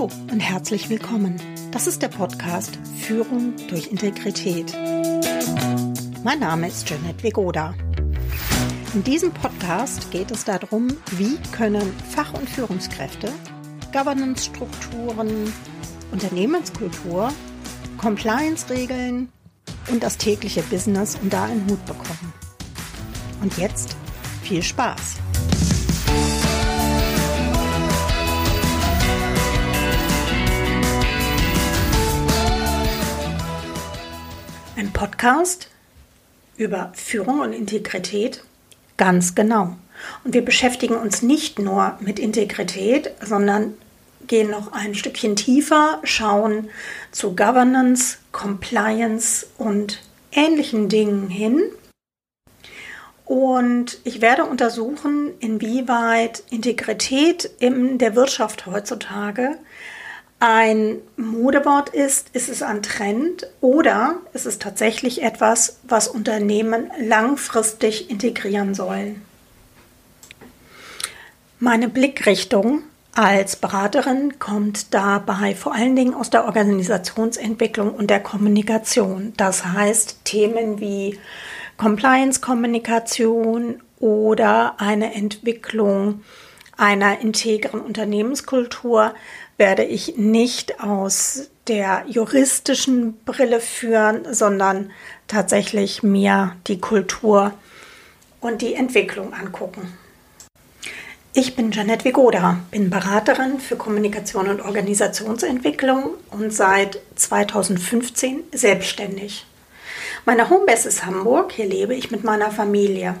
Hallo und herzlich willkommen. Das ist der Podcast Führung durch Integrität. Mein Name ist Janet Vegoda. In diesem Podcast geht es darum, wie können Fach- und Führungskräfte Governance-Strukturen, Unternehmenskultur, Compliance-Regeln und das tägliche Business unter einen Hut bekommen. Und jetzt viel Spaß! Podcast über Führung und Integrität? Ganz genau. Und wir beschäftigen uns nicht nur mit Integrität, sondern gehen noch ein Stückchen tiefer, schauen zu Governance, Compliance und ähnlichen Dingen hin. Und ich werde untersuchen, inwieweit Integrität in der Wirtschaft heutzutage ein Modewort ist, ist es ein Trend oder ist es tatsächlich etwas, was Unternehmen langfristig integrieren sollen. Meine Blickrichtung als Beraterin kommt dabei vor allen Dingen aus der Organisationsentwicklung und der Kommunikation. Das heißt Themen wie Compliance-Kommunikation oder eine Entwicklung einer integren Unternehmenskultur werde ich nicht aus der juristischen Brille führen, sondern tatsächlich mir die Kultur und die Entwicklung angucken. Ich bin Janette Vigoda, bin Beraterin für Kommunikation und Organisationsentwicklung und seit 2015 selbstständig. Meine Homebase ist Hamburg, hier lebe ich mit meiner Familie.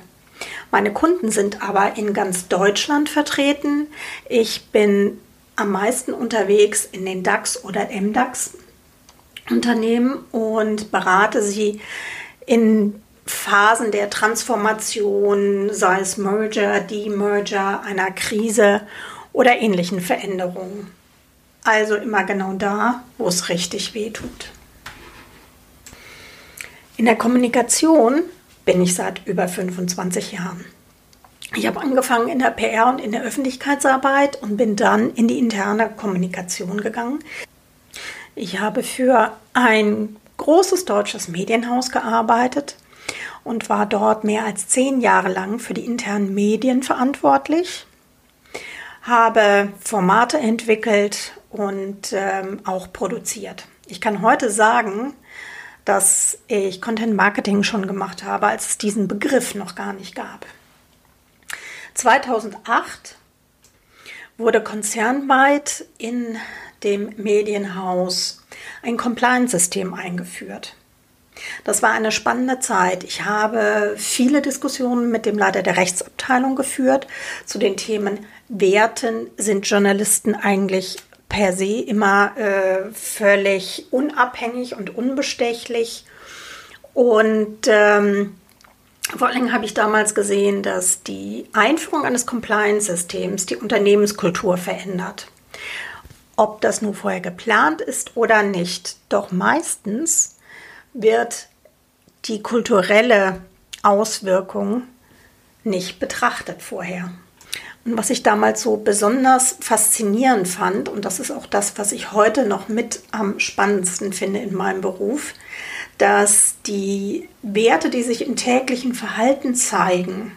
Meine Kunden sind aber in ganz Deutschland vertreten. Ich bin am meisten unterwegs in den DAX oder MDAX Unternehmen und berate sie in Phasen der Transformation, sei es Merger, Demerger, einer Krise oder ähnlichen Veränderungen. Also immer genau da, wo es richtig weh tut. In der Kommunikation bin ich seit über 25 Jahren. Ich habe angefangen in der PR und in der Öffentlichkeitsarbeit und bin dann in die interne Kommunikation gegangen. Ich habe für ein großes deutsches Medienhaus gearbeitet und war dort mehr als zehn Jahre lang für die internen Medien verantwortlich, habe Formate entwickelt und ähm, auch produziert. Ich kann heute sagen, dass ich Content Marketing schon gemacht habe, als es diesen Begriff noch gar nicht gab. 2008 wurde konzernweit in dem Medienhaus ein Compliance-System eingeführt. Das war eine spannende Zeit. Ich habe viele Diskussionen mit dem Leiter der Rechtsabteilung geführt zu den Themen Werten. Sind Journalisten eigentlich per se immer äh, völlig unabhängig und unbestechlich? Und ähm, vor allem habe ich damals gesehen, dass die Einführung eines Compliance-Systems die Unternehmenskultur verändert. Ob das nun vorher geplant ist oder nicht, doch meistens wird die kulturelle Auswirkung nicht betrachtet vorher. Und was ich damals so besonders faszinierend fand, und das ist auch das, was ich heute noch mit am spannendsten finde in meinem Beruf, dass die Werte, die sich im täglichen Verhalten zeigen,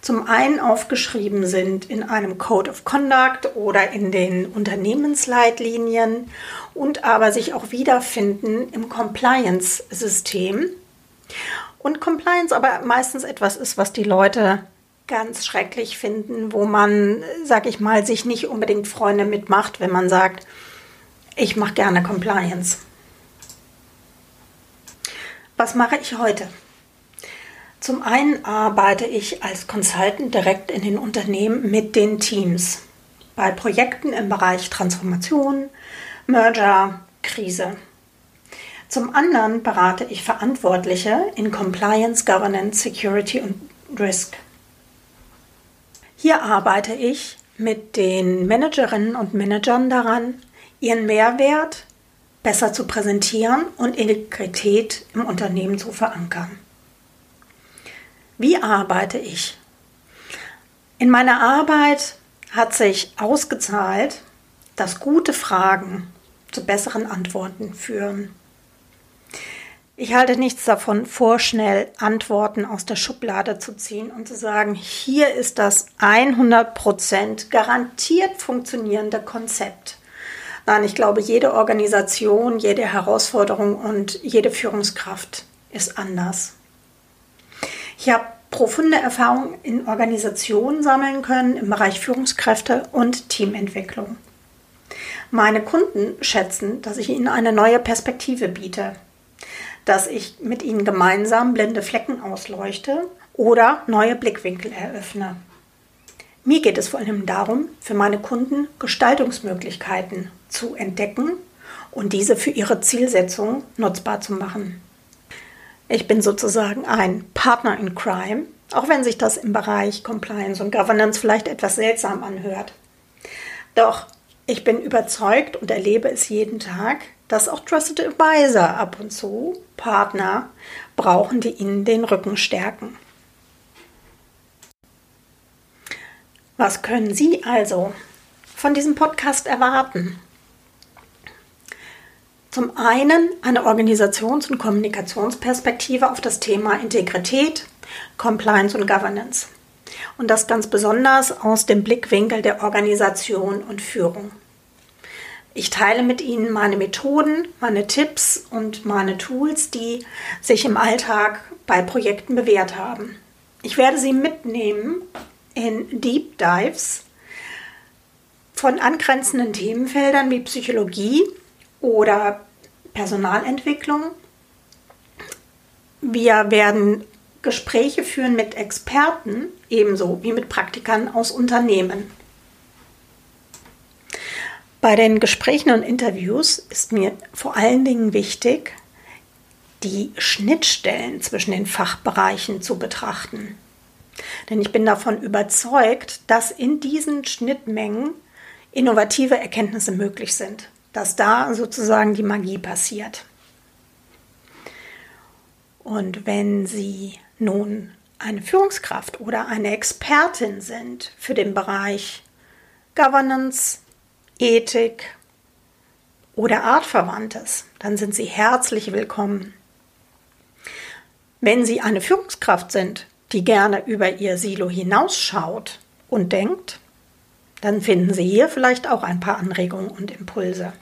zum einen aufgeschrieben sind in einem Code of Conduct oder in den Unternehmensleitlinien und aber sich auch wiederfinden im Compliance-System. Und Compliance aber meistens etwas ist, was die Leute ganz schrecklich finden, wo man, sag ich mal, sich nicht unbedingt Freunde mitmacht, wenn man sagt, ich mache gerne Compliance. Was mache ich heute? Zum einen arbeite ich als Consultant direkt in den Unternehmen mit den Teams bei Projekten im Bereich Transformation, Merger, Krise. Zum anderen berate ich Verantwortliche in Compliance, Governance, Security und Risk. Hier arbeite ich mit den Managerinnen und Managern daran, ihren Mehrwert besser zu präsentieren und Integrität im Unternehmen zu verankern. Wie arbeite ich? In meiner Arbeit hat sich ausgezahlt, dass gute Fragen zu besseren Antworten führen. Ich halte nichts davon, vorschnell Antworten aus der Schublade zu ziehen und zu sagen, hier ist das 100% garantiert funktionierende Konzept. Nein, ich glaube, jede Organisation, jede Herausforderung und jede Führungskraft ist anders. Ich habe profunde Erfahrungen in Organisationen sammeln können im Bereich Führungskräfte und Teamentwicklung. Meine Kunden schätzen, dass ich ihnen eine neue Perspektive biete, dass ich mit ihnen gemeinsam blinde Flecken ausleuchte oder neue Blickwinkel eröffne. Mir geht es vor allem darum, für meine Kunden Gestaltungsmöglichkeiten zu entdecken und diese für ihre Zielsetzung nutzbar zu machen. Ich bin sozusagen ein Partner in Crime, auch wenn sich das im Bereich Compliance und Governance vielleicht etwas seltsam anhört. Doch ich bin überzeugt und erlebe es jeden Tag, dass auch Trusted Advisor ab und zu Partner brauchen, die ihnen den Rücken stärken. Was können Sie also von diesem Podcast erwarten? Zum einen eine Organisations- und Kommunikationsperspektive auf das Thema Integrität, Compliance und Governance. Und das ganz besonders aus dem Blickwinkel der Organisation und Führung. Ich teile mit Ihnen meine Methoden, meine Tipps und meine Tools, die sich im Alltag bei Projekten bewährt haben. Ich werde Sie mitnehmen in Deep Dives von angrenzenden Themenfeldern wie Psychologie oder Personalentwicklung. Wir werden Gespräche führen mit Experten, ebenso wie mit Praktikern aus Unternehmen. Bei den Gesprächen und Interviews ist mir vor allen Dingen wichtig, die Schnittstellen zwischen den Fachbereichen zu betrachten. Denn ich bin davon überzeugt, dass in diesen Schnittmengen innovative Erkenntnisse möglich sind, dass da sozusagen die Magie passiert. Und wenn Sie nun eine Führungskraft oder eine Expertin sind für den Bereich Governance, Ethik oder Artverwandtes, dann sind Sie herzlich willkommen. Wenn Sie eine Führungskraft sind, die gerne über Ihr Silo hinausschaut und denkt, dann finden Sie hier vielleicht auch ein paar Anregungen und Impulse.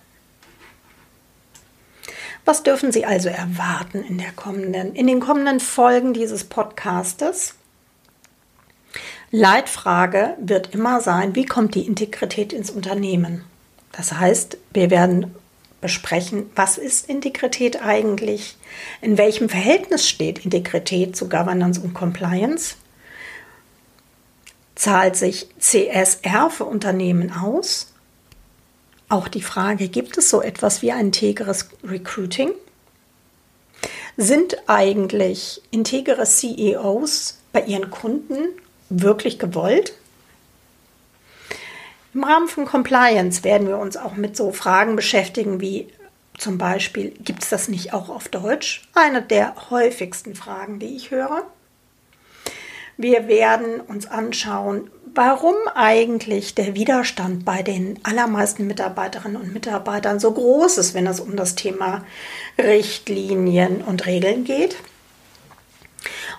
Was dürfen Sie also erwarten in, der kommenden, in den kommenden Folgen dieses Podcastes? Leitfrage wird immer sein, wie kommt die Integrität ins Unternehmen? Das heißt, wir werden besprechen, was ist Integrität eigentlich? In welchem Verhältnis steht Integrität zu Governance und Compliance? Zahlt sich CSR für Unternehmen aus? Auch die Frage, gibt es so etwas wie ein integres Recruiting? Sind eigentlich integere CEOs bei ihren Kunden wirklich gewollt? Im Rahmen von Compliance werden wir uns auch mit so Fragen beschäftigen wie zum Beispiel, gibt es das nicht auch auf Deutsch? Eine der häufigsten Fragen, die ich höre. Wir werden uns anschauen, warum eigentlich der Widerstand bei den allermeisten Mitarbeiterinnen und Mitarbeitern so groß ist, wenn es um das Thema Richtlinien und Regeln geht.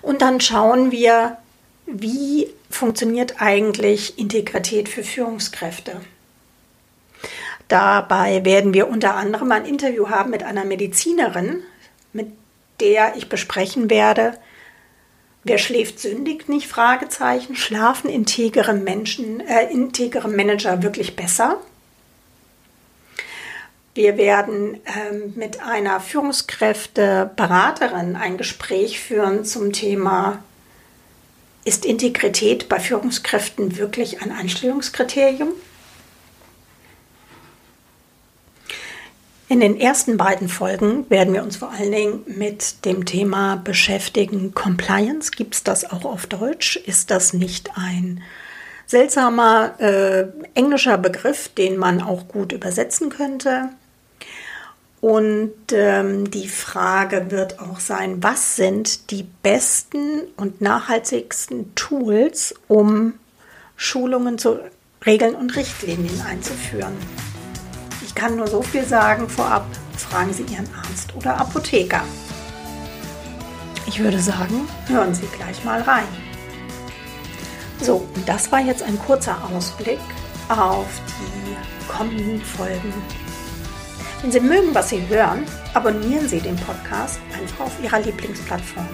Und dann schauen wir, wie funktioniert eigentlich Integrität für Führungskräfte? Dabei werden wir unter anderem ein Interview haben mit einer Medizinerin, mit der ich besprechen werde, wer schläft sündigt nicht? Fragezeichen. Schlafen integere Menschen, äh, integere Manager wirklich besser? Wir werden ähm, mit einer Führungskräfteberaterin ein Gespräch führen zum Thema ist Integrität bei Führungskräften wirklich ein Einstellungskriterium? In den ersten beiden Folgen werden wir uns vor allen Dingen mit dem Thema beschäftigen. Compliance, gibt es das auch auf Deutsch? Ist das nicht ein seltsamer äh, englischer Begriff, den man auch gut übersetzen könnte? Und ähm, die Frage wird auch sein, was sind die besten und nachhaltigsten Tools, um Schulungen zu Regeln und Richtlinien einzuführen? Ich kann nur so viel sagen vorab, fragen Sie Ihren Arzt oder Apotheker. Ich würde sagen, hören Sie gleich mal rein. So, und das war jetzt ein kurzer Ausblick auf die kommenden Folgen. Wenn Sie mögen, was Sie hören, abonnieren Sie den Podcast einfach auf Ihrer Lieblingsplattform.